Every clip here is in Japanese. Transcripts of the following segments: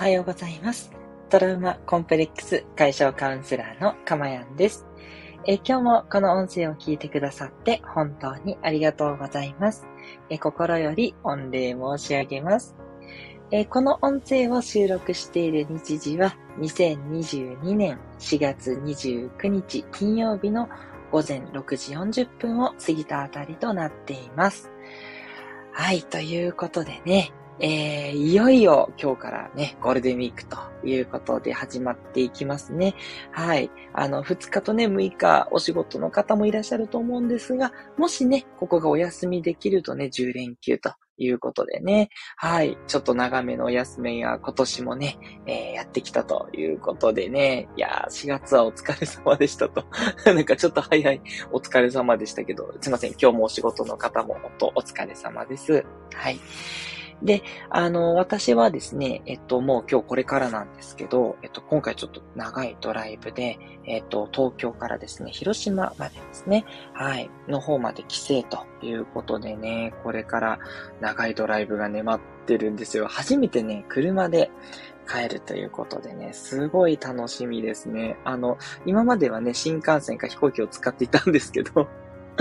はようございます。トラウマコンプレックス解消カウンセラーのかまやんです。え今日もこの音声を聞いてくださって本当にありがとうございます。え心より御礼申し上げます。えこの音声を収録している日時は2022年4月29日金曜日の午前6時40分を過ぎたあたりとなっています。はい、ということでね、えー、いよいよ今日からね、ゴールデンウィークということで始まっていきますね。はい。あの、2日とね、6日お仕事の方もいらっしゃると思うんですが、もしね、ここがお休みできるとね、10連休ということでね、はい。ちょっと長めのお休みが今年もね、えーやってきたということでね、いやー、4月はお疲れ様でしたと。なんかちょっと早いお疲れ様でしたけど、すいません。今日もお仕事の方も本当お疲れ様です。はい。で、あの、私はですね、えっと、もう今日これからなんですけど、えっと、今回ちょっと長いドライブで、えっと、東京からですね、広島までですね、はい、の方まで帰省ということでね、これから長いドライブがね、待ってるんですよ。初めてね、車で帰るということでね、すごい楽しみですね。あの、今まではね、新幹線か飛行機を使っていたんですけど、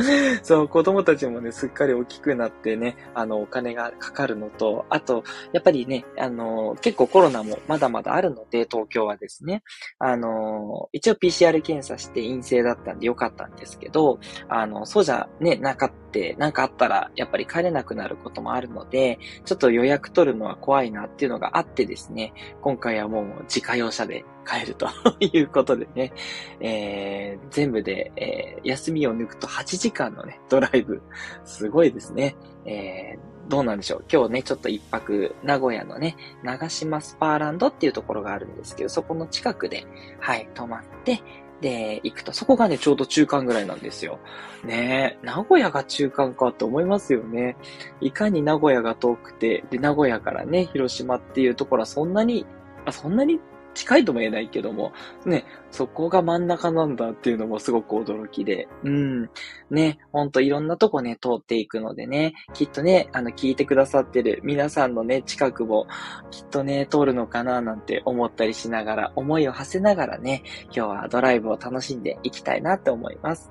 そう、子供たちもね、すっかり大きくなってね、あの、お金がかかるのと、あと、やっぱりね、あの、結構コロナもまだまだあるので、東京はですね、あの、一応 PCR 検査して陰性だったんでよかったんですけど、あの、そうじゃね、なかって、なんかあったら、やっぱり帰れなくなることもあるので、ちょっと予約取るのは怖いなっていうのがあってですね、今回はもう自家用車で帰ると いうことでね、えー、全部で、えー休みを抜くと8時間のね、ドライブ。すごいですね。えー、どうなんでしょう。今日ね、ちょっと一泊、名古屋のね、長島スパーランドっていうところがあるんですけど、そこの近くで、はい、泊まって、で、行くと、そこがね、ちょうど中間ぐらいなんですよ。ねえ、名古屋が中間かって思いますよね。いかに名古屋が遠くて、で、名古屋からね、広島っていうところはそんなに、あそんなに近いとも言えないけども、ね、そこが真ん中なんだっていうのもすごく驚きで、うん。ね、ほんといろんなとこね、通っていくのでね、きっとね、あの、聞いてくださってる皆さんのね、近くも、きっとね、通るのかななんて思ったりしながら、思いを馳せながらね、今日はドライブを楽しんでいきたいなって思います。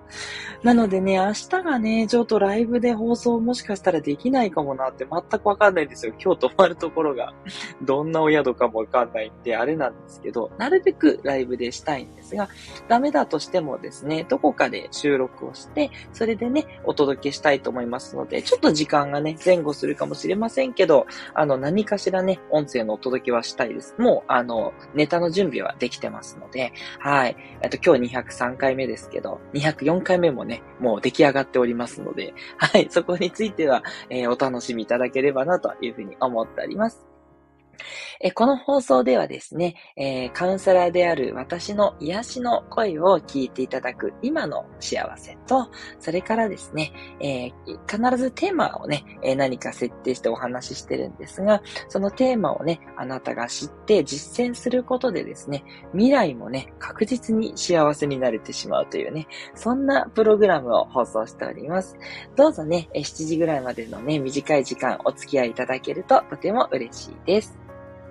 なのでね、明日がね、ちょっとライブで放送もしかしたらできないかもなって全くわかんないんですよ。今日泊まるところが、どんなお宿かもわかんないんで、あれなんですけど、なるべくライブでしたいんですが、ダメだとしてもですね、どこかで収録をして、それでね、お届けしたいと思いますので、ちょっと時間がね、前後するかもしれませんけど、あの、何かしらね、音声のお届けはしたいです。もう、あの、ネタの準備はできてますので、はい。えっと、今日203回目ですけど、204回目もね、もう出来上がっておりますので、はい。そこについては、えーお楽しみいただければなというふうに思っております。えこの放送ではですね、えカウンセラーである私の癒しの声を聞いていただく今の幸せと、それからですね、え必ずテーマをね、え何か設定してお話ししてるんですが、そのテーマをね、あなたが知って実践することでですね、未来もね、確実に幸せになれてしまうというね、そんなプログラムを放送しております。どうぞね、7時ぐらいまでのね、短い時間お付き合いいただけるととても嬉しいです。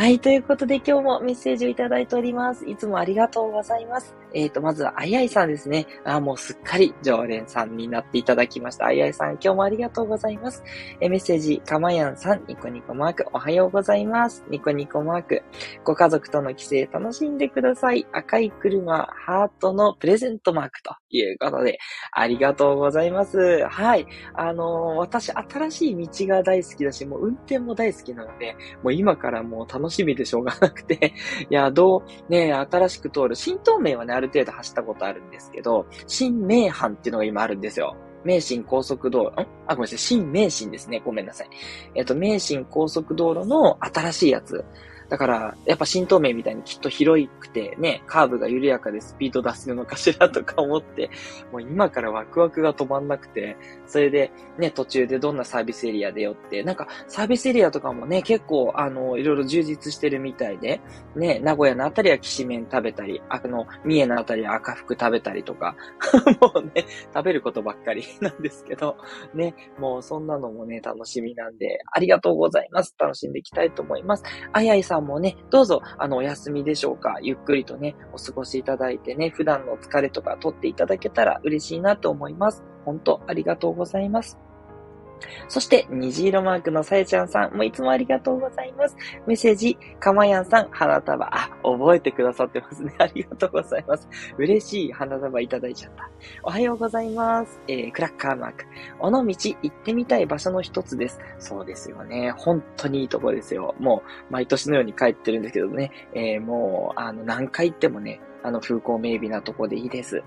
はい。ということで今日もメッセージをいただいております。いつもありがとうございます。えっ、と、まずはあいあいさんですね。あ、もうすっかり常連さんになっていただきました。あいあいさん、今日もありがとうございます。えメッセージ、かまやんさん、ニコニコマーク、おはようございます。ニコニコマーク。ご家族との帰省楽しんでください。赤い車、ハートのプレゼントマークということで、ありがとうございます。はい。あのー私、新しい道が大好きだし、もう運転も大好きなので、もう今からもう楽しみでしょうがなくて、いや、どう、ね、新しく通る、新東名はね、ある程度走ったことあるんですけど、新名阪っていうのが今あるんですよ。名神高速道路、ん？あ、ごめんなさい、新名神ですね。ごめんなさい。えっと、名神高速道路の新しいやつ。だから、やっぱ新東名みたいにきっと広くてね、カーブが緩やかでスピード出せるのかしらとか思って、もう今からワクワクが止まんなくて、それでね、途中でどんなサービスエリアでよって、なんかサービスエリアとかもね、結構あの、いろいろ充実してるみたいで、ね、名古屋のあたりはきしめん食べたり、あの、三重のあたりは赤福食べたりとか、もうね、食べることばっかりなんですけど、ね、もうそんなのもね、楽しみなんで、ありがとうございます。楽しんでいきたいと思います。あやいさんもね、どうぞ、あの、お休みでしょうか。ゆっくりとね、お過ごしいただいてね、普段の疲れとか取っていただけたら嬉しいなと思います。本当ありがとうございます。そして、虹色マークのさやちゃんさん、もいつもありがとうございます。メッセージ、かまやんさん、花束、あ、覚えてくださってますね。ありがとうございます。嬉しい花束いただいちゃった。おはようございます。えー、クラッカーマーク。尾道行ってみたい場所の一つです。そうですよね。本当にいいとこですよ。もう、毎年のように帰ってるんですけどね。えー、もう、あの、何回行ってもね、あの、風光明媚なとこでいいです。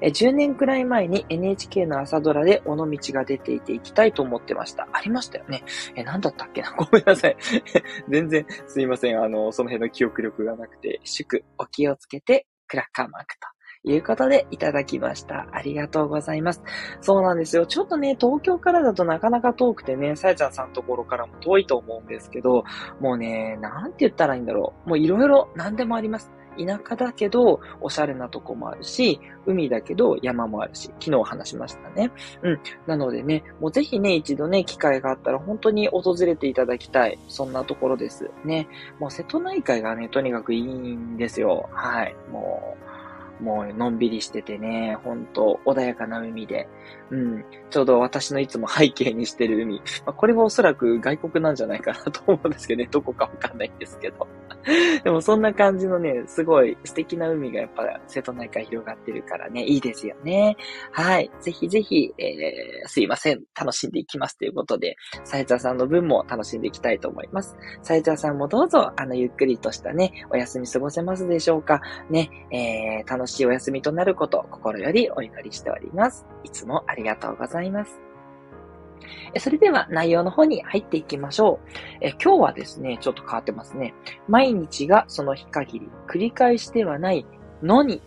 え10年くらい前に NHK の朝ドラで尾道が出ていて行きたいと思ってました。ありましたよね。え、なんだったっけな？ごめんなさい。全然すいません。あの、その辺の記憶力がなくて、祝、お気をつけて、クラッカーマークと。いうことでいただきました。ありがとうございます。そうなんですよ。ちょっとね、東京からだとなかなか遠くてね、さやちゃんさんのところからも遠いと思うんですけど、もうね、なんて言ったらいいんだろう。もういろいろ何でもあります。田舎だけど、おしゃれなとこもあるし、海だけど山もあるし、昨日話しましたね。うん。なのでね、もうぜひね、一度ね、機会があったら本当に訪れていただきたい。そんなところです。ね。もう瀬戸内海がね、とにかくいいんですよ。はい。もう、もうのんびりしててね、ほんと穏やかな海で、うん、ちょうど私のいつも背景にしてる海。まあ、これはおそらく外国なんじゃないかなと思うんですけどね、どこかわかんないんですけど。でもそんな感じのね、すごい素敵な海がやっぱ瀬戸内海広がってるからね、いいですよね。はい。ぜひぜひ、えー、すいません。楽しんでいきますということで、さえちゃさんの分も楽しんでいきたいと思います。さえちゃさんもどうぞ、あの、ゆっくりとしたね、お休み過ごせますでしょうか。ね、えー、楽しいお休みとなること、心よりお祈りしております。いつもありがとうございます。それでは内容の方に入っていきましょう。え今日はですね、ちょっと変わってますね。毎日がその日限り、繰り返してはないのにっ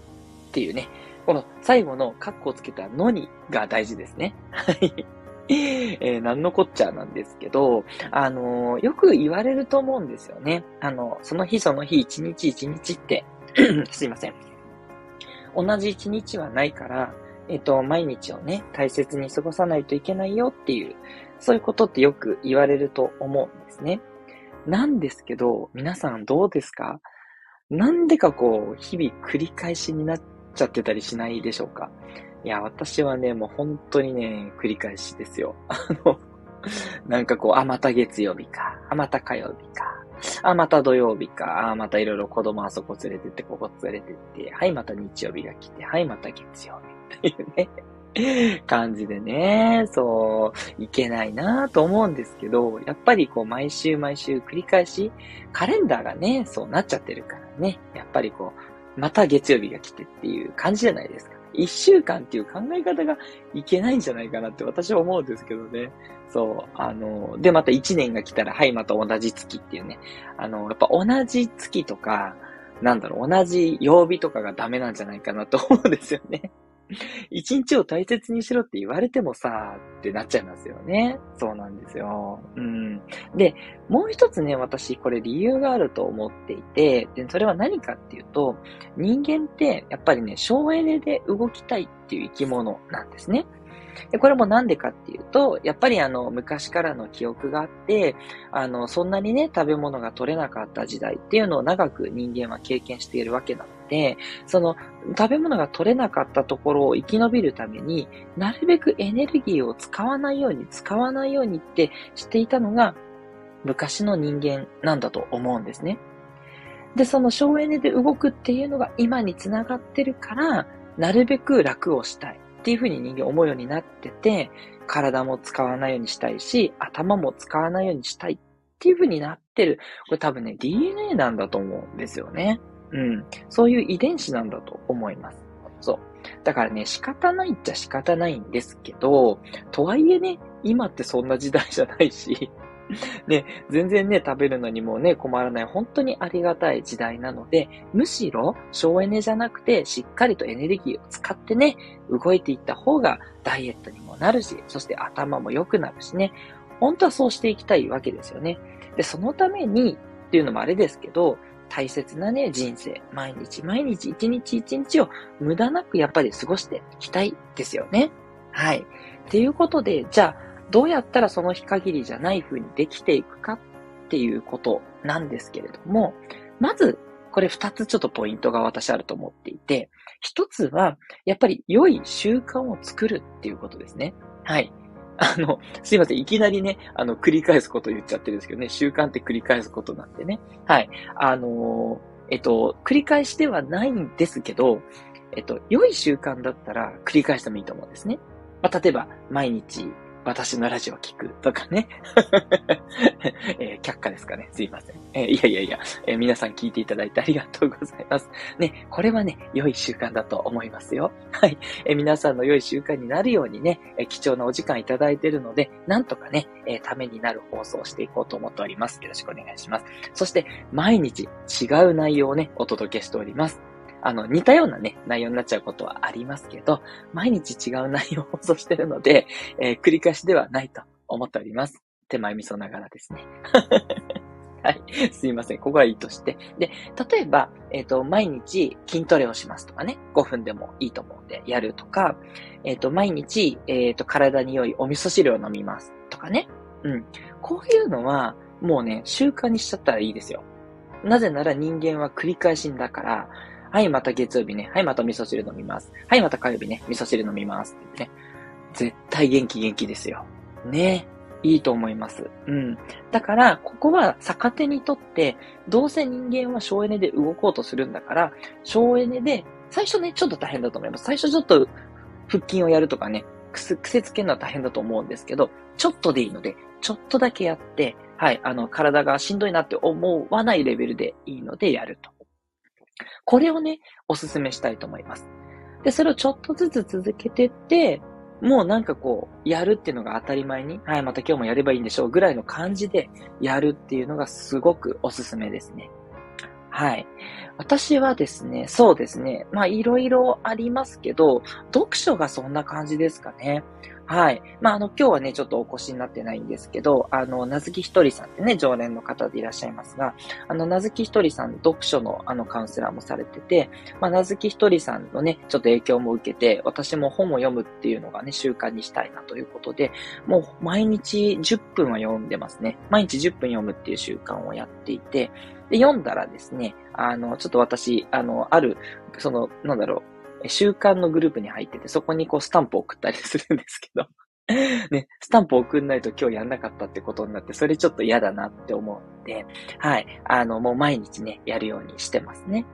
ていうね、この最後のカッコをつけたのにが大事ですね。はい。えー、何のこっちゃなんですけど、あのー、よく言われると思うんですよね。あの、その日その日一日一日って すいません。同じ一日はないから、えっ、と、毎日をね、大切に過ごさないといけないよっていう、そういうことってよく言われると思うんですね。なんですけど、皆さんどうですか？なんでかこう、日々繰り返しになっちゃってたりしないでしょうか？いや、私はね、もう本当にね、繰り返しですよ。あの、なんかこう、あ、また月曜日か。あ、また火曜日か。あ、また土曜日か。あ、またいろいろ子供あそこ連れてって、ここ連れてって。はい、また日曜日が来て。はい、また月曜日。っていうね、感じでね、そう、いけないなと思うんですけど、やっぱりこう、毎週毎週繰り返し、カレンダーがね、そうなっちゃってるからね、やっぱりこう、また月曜日が来てっていう感じじゃないですか。一週間っていう考え方がいけないんじゃないかなって私は思うんですけどね。そう。あの、で、また一年が来たら、はい、また同じ月っていうね。あの、やっぱ同じ月とか、なんだろう、同じ曜日とかがダメなんじゃないかなと思うんですよね。一日を大切にしろって言われてもさ、ってなっちゃいますよね。そうなんですよ。うん。で、もう一つね、私、これ理由があると思っていて、で、それは何かっていうと、人間って、やっぱりね、省エネで動きたいっていう生き物なんですね。で、これもなんでかっていうと、やっぱりあの、昔からの記憶があって、あの、そんなにね、食べ物が取れなかった時代っていうのを長く人間は経験しているわけなので、その、食べ物が取れなかったところを生き延びるために、なるべくエネルギーを使わないように、使わないようにってしていたのが、昔の人間なんだと思うんですね。で、その省エネで動くっていうのが今につながってるから、なるべく楽をしたい。っていうふうに人間思うようになってて、体も使わないようにしたいし、頭も使わないようにしたいっていうふうになってる。これ多分ね、DNA なんだと思うんですよね。うん。そういう遺伝子なんだと思います。そう。だからね、仕方ないっちゃ仕方ないんですけど、とはいえね、今ってそんな時代じゃないし、ね、全然ね、食べるのにもね、困らない、本当にありがたい時代なので、むしろ省エネじゃなくて、しっかりとエネルギーを使ってね、動いていった方がダイエットにもなるし、そして頭も良くなるしね、本当はそうしていきたいわけですよね。で、そのために、っていうのもあれですけど、大切なね、人生、毎日毎日一日一日を無駄なくやっぱり過ごしていきたいですよね。はい。っていうことで、じゃあ、どうやったらその日限りじゃない風にできていくかっていうことなんですけれども、まず、これ二つちょっとポイントが私あると思っていて、一つは、やっぱり良い習慣を作るっていうことですね。はい。あの、すいません。いきなりね、あの、繰り返すこと言っちゃってるんですけどね、習慣って繰り返すことなんでね。はい。あのえっと、繰り返しではないんですけど、えっと、良い習慣だったら繰り返してもいいと思うんですね。まあ、例えば、毎日私のラジオ聞くとかね。えー、却下ですかね。すいません。えー、いやいやいや、えー、皆さん聞いていただいてありがとうございます。ね、これはね、良い習慣だと思いますよ。はい。え皆さんの良い習慣になるようにね、え貴重なお時間いただいているので、なんとかね、えためになる放送をしていこうと思っております。よろしくお願いします。そして、毎日違う内容をね、お届けしております。あの、似たようなね、内容になっちゃうことはありますけど、毎日違う内容を放送してるので、えー、繰り返しではないと思っております。手前味噌ながらですね。はい。すいません。ここはいいとして。で、例えば、えっ、ー、と、毎日筋トレをしますとかね。5分でもいいと思うんで、やるとか、えっ、ー、と、毎日、えっ、ー、と、体に良いお味噌汁を飲みますとかね。うん。こういうのは、もうね、習慣にしちゃったらいいですよ。なぜなら人間は繰り返しんだから、はい、また月曜日ね。はい、また味噌汁飲みます。はい、また火曜日ね。味噌汁飲みます。ってね。絶対元気元気ですよ。ね。いいと思います。うん。だから、ここは逆手にとって、どうせ人間は省エネで動こうとするんだから、省エネで、最初ね、ちょっと大変だと思います。最初ちょっと腹筋をやるとかね、癖つけるのは大変だと思うんですけど、ちょっとでいいので、ちょっとだけやって、はい、あの、体がしんどいなって思わないレベルでいいのでやると。これをね、おすすめしたいと思います。で、それをちょっとずつ続けてって、もうなんかこう、やるっていうのが当たり前に、はい、また今日もやればいいんでしょうぐらいの感じでやるっていうのがすごくおすすめですね。はい。私はですね、そうですね。まあ、いろいろありますけど、読書がそんな感じですかね。はい。まあ、あの、今日はね、ちょっとお越しになってないんですけど、あの、なずきひとりさんってね、常連の方でいらっしゃいますが、あの、なずきひとりさん、読書のあの、カウンセラーもされてて、まあ、なずきひとりさんのね、ちょっと影響も受けて、私も本を読むっていうのがね、習慣にしたいなということで、もう毎日10分は読んでますね。毎日10分読むっていう習慣をやっていて、で、読んだらですね、あの、ちょっと私、あの、ある、その、なんだろう、習慣のグループに入ってて、そこにこうスタンプを送ったりするんですけど、ね、スタンプ送んないと今日やんなかったってことになって、それちょっと嫌だなって思うんで、はい、あの、もう毎日ね、やるようにしてますね。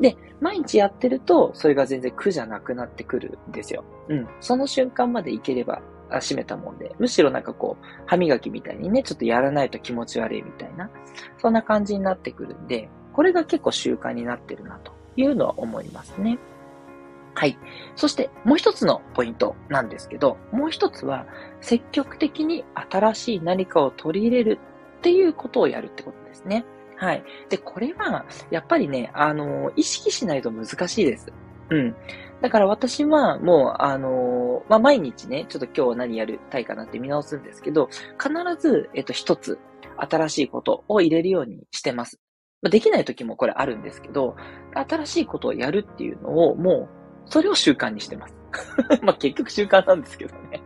で、毎日やってると、それが全然苦じゃなくなってくるんですよ。うん。その瞬間までいければ、閉めたもんで、むしろなんかこう、歯磨きみたいにね、ちょっとやらないと気持ち悪いみたいな、そんな感じになってくるんで、これが結構習慣になってるなというのは思いますね。はい。そしてもう一つのポイントなんですけど、もう一つは積極的に新しい何かを取り入れるっていうことをやるってことですね。はい。で、これは、やっぱりね、あの、意識しないと難しいです。うん。だから私はもう、あのー、まあ、毎日ね、ちょっと今日は何やりたいかなって見直すんですけど、必ず、えっと、一つ、新しいことを入れるようにしてます。できない時もこれあるんですけど、新しいことをやるっていうのを、もう、それを習慣にしてます。まあ、結局習慣なんですけどね。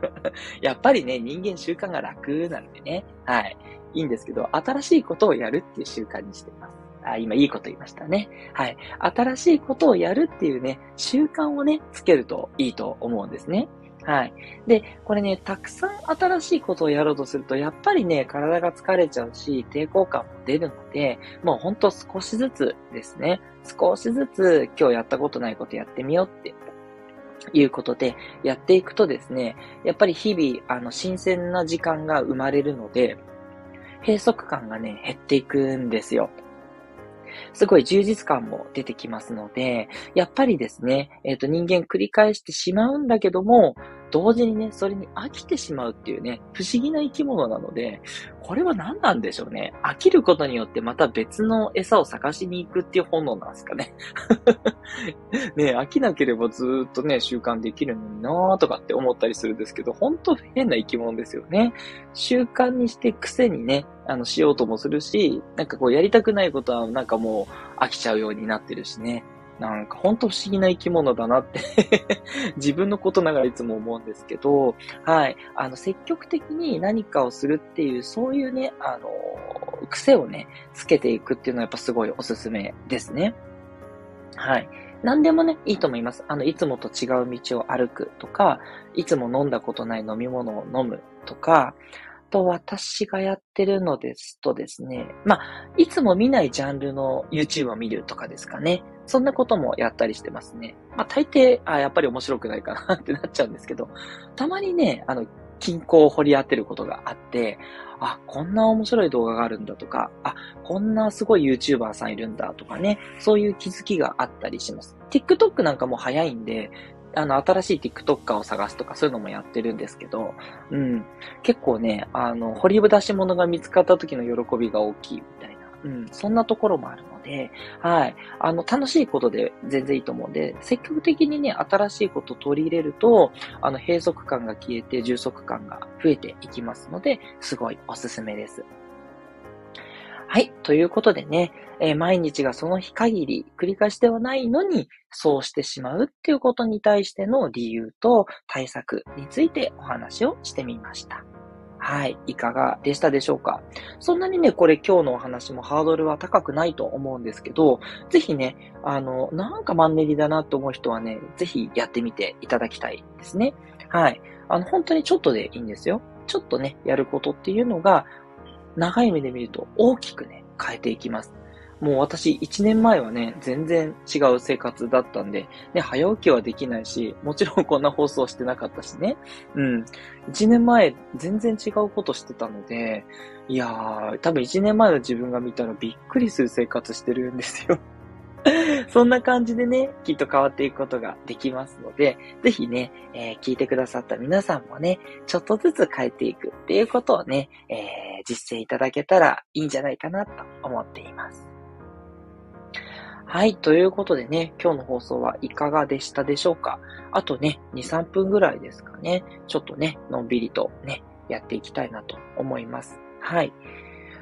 やっぱりね、人間習慣が楽なんでね。はい。いいんですけど、新しいことをやるっていう習慣にしてます。あ、今いいこと言いましたね。はい。新しいことをやるっていうね、習慣をね、つけるといいと思うんですね。はい。で、これね、たくさん新しいことをやろうとすると、やっぱりね、体が疲れちゃうし、抵抗感も出るので、もうほんと少しずつですね。少しずつ今日やったことないことやってみようっていうことでやっていくとですね、やっぱり日々、あの、新鮮な時間が生まれるので、閉塞感がね、減っていくんですよ。すごい充実感も出てきますので、やっぱりですね、えっ、ー、と人間繰り返してしまうんだけども、同時にね、それに飽きてしまうっていうね、不思議な生き物なので、これは何なんでしょうね。飽きることによってまた別の餌を探しに行くっていう本能なんですかね。ね飽きなければずっとね、習慣できるのになーとかって思ったりするんですけど、本当変な生き物ですよね。習慣にして癖にね、あの、しようともするし、なんかこうやりたくないことはなんかもう飽きちゃうようになってるしね。なんかほんと不思議な生き物だなって 自分のことながらいつも思うんですけど、はい。あの、積極的に何かをするっていう、そういうね、あの、癖をね、つけていくっていうのはやっぱすごいおすすめですね。はい。何でもね、いいと思います。あの、いつもと違う道を歩くとか、いつも飲んだことない飲み物を飲むとか、と私がやってるのですとですね、まあ、いつも見ないジャンルの YouTube を見るとかですかね。そんなこともやったりしてますね。まあ、大抵、あ、やっぱり面白くないかなってなっちゃうんですけど、たまにね、あの、均衡を掘り当てることがあって、あ、こんな面白い動画があるんだとか、あ、こんなすごい YouTuber さんいるんだとかね、そういう気づきがあったりします。TikTok なんかも早いんで、あの、新しい TikToker を探すとかそういうのもやってるんですけど、うん。結構ね、あの、掘り出し物が見つかった時の喜びが大きいみたいな、うん。そんなところもあるので、はい。あの、楽しいことで全然いいと思うんで、積極的にね、新しいことを取り入れると、あの、閉塞感が消えて充足感が増えていきますので、すごいおすすめです。はい。ということでね、えー、毎日がその日限り繰り返しではないのに、そうしてしまうっていうことに対しての理由と対策についてお話をしてみました。はい。いかがでしたでしょうか？そんなにね、これ今日のお話もハードルは高くないと思うんですけど、ぜひね、あの、なんかマンネリだなと思う人はね、ぜひやってみていただきたいですね。はい。あの、本当にちょっとでいいんですよ。ちょっとね、やることっていうのが、長い目で見ると大きくね、変えていきます。もう私1年前はね、全然違う生活だったんで、ね、早起きはできないし、もちろん こんな放送してなかったしね。うん。1年前全然違うことしてたので、いやー、多分1年前の自分が見たらびっくりする生活してるんですよ。そんな感じでね、きっと変わっていくことができますので、ぜひね、えー、聞いてくださった皆さんもね、ちょっとずつ変えていくっていうことをね、えー、実践いただけたらいいんじゃないかなと思っています。はい。ということでね、今日の放送はいかがでしたでしょうか？あとね、2、3分ぐらいですかね。ちょっとね、のんびりとね、やっていきたいなと思います。はい。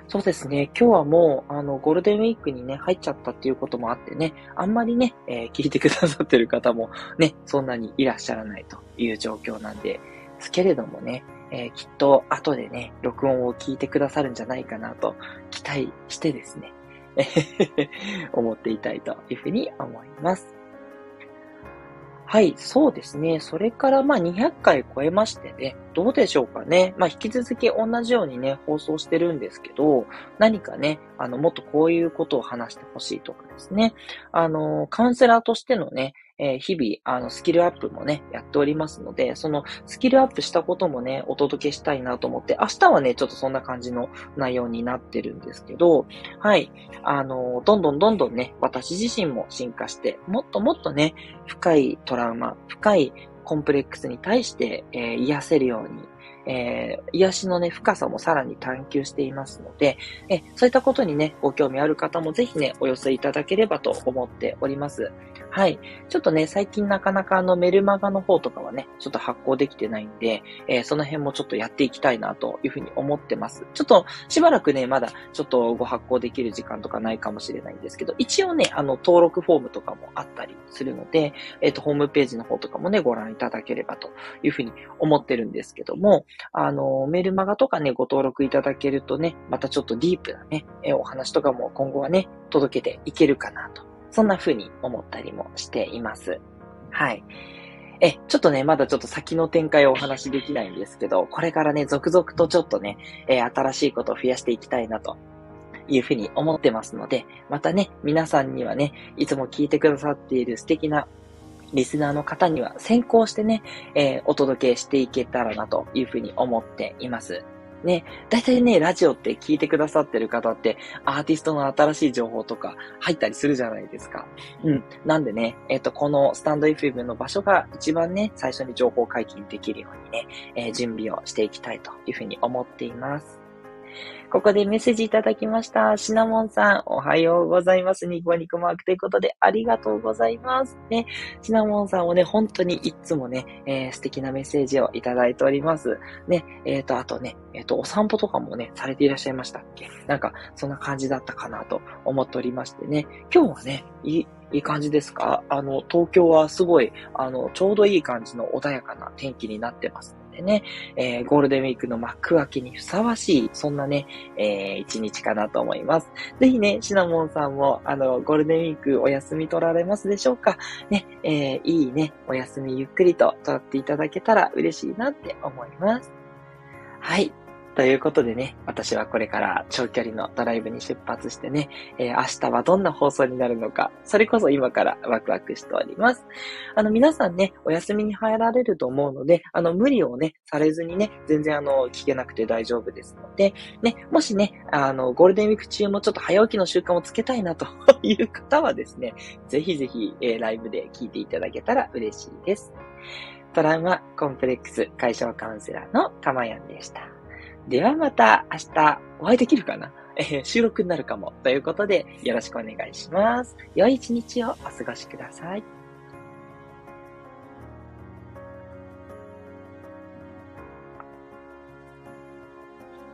そうですね。今日はもう、あの、ゴールデンウィークにね、入っちゃったっていうこともあってね、あんまりね、えー、聞いてくださってる方もね、そんなにいらっしゃらないという状況なんですけれどもね、えー、きっと後でね、録音を聞いてくださるんじゃないかなと期待してですね、思っていたいというふうに思います。はい、そうですね。それから、まあ、200回超えましてね、どうでしょうかね。まあ、引き続き同じようにね、放送してるんですけど、何かね、あの、もっとこういうことを話してほしいとかですね。あの、カウンセラーとしてのね、えー、日々、あの、スキルアップもね、やっておりますので、そのスキルアップしたこともね、お届けしたいなと思って、明日はね、ちょっとそんな感じの内容になってるんですけど、はい。あの、どんどんどんどんね、私自身も進化して、もっともっとね、深いトラウマ、深いコンプレックスに対して、えー、癒せるように、えー、癒しのね、深さもさらに探求していますので、えそういったことにね、ご興味ある方もぜひね、お寄せいただければと思っております。はい。ちょっとね、最近なかなかあのメルマガの方とかはね、ちょっと発行できてないんで、えー、その辺もちょっとやっていきたいなというふうに思ってます。ちょっとしばらくね、まだちょっとご発行できる時間とかないかもしれないんですけど、一応ね、あの登録フォームとかもあったりするので、えっ、ー、と、ホームページの方とかもね、ご覧いただければというふうに思ってるんですけども、あの、メルマガとかね、ご登録いただけるとね、またちょっとディープなね、えお話とかも今後はね、届けていけるかなとそんな風に思ったりもしています。はい。え、ちょっとね、まだちょっと先の展開をお話しできないんですけど、これからね、続々とちょっとね、えー、新しいことを増やしていきたいなというふうに思ってますので、またね、皆さんにはね、いつも聞いてくださっている素敵なリスナーの方には先行してね、えー、お届けしていけたらなというふうに思っています。ね、大体ね、ラジオって聞いてくださってる方って、アーティストの新しい情報とか入ったりするじゃないですか。うん。なんでね、えっ、と、このスタンド FM の場所が一番ね、最初に情報解禁できるようにね、えー、準備をしていきたいというふうに思っています。ここでメッセージいただきました。シナモンさん、おはようございます。ニコニコマークということで、ありがとうございます。ね、シナモンさんをね、本当にいつもね、えー、素敵なメッセージをいただいております。ね、えっ、ー、と、あとね、えっ、ー、と、お散歩とかもね、されていらっしゃいましたっけ？なんか、そんな感じだったかなと思っておりましてね、今日はね、いい、いい感じですか？あの、東京はすごい、あの、ちょうどいい感じの穏やかな天気になってますでね、えー、ゴールデンウィークの幕開けにふさわしい、そんなね、えー、一日かなと思います。ぜひね、シナモンさんも、あの、ゴールデンウィークお休み取られますでしょうか？ね、えー、いいね、お休みゆっくりと取っていただけたら嬉しいなって思います。はい。ということでね、私はこれから長距離のドライブに出発してね、えー、明日はどんな放送になるのか、それこそ今からワクワクしております。あの、皆さんね、お休みに入られると思うので、あの、無理をね、されずにね、全然あの、聞けなくて大丈夫ですので、ね、もしね、あの、ゴールデンウィーク中もちょっと早起きの習慣をつけたいなという方はですね、ぜひぜひ、えー、ライブで聞いていただけたら嬉しいです。トラウマコンプレックス解消カウンセラーのたまやんでした。ではまた明日お会いできるかな、え、収録になるかも。ということで、よろしくお願いします。良い一日をお過ごしください。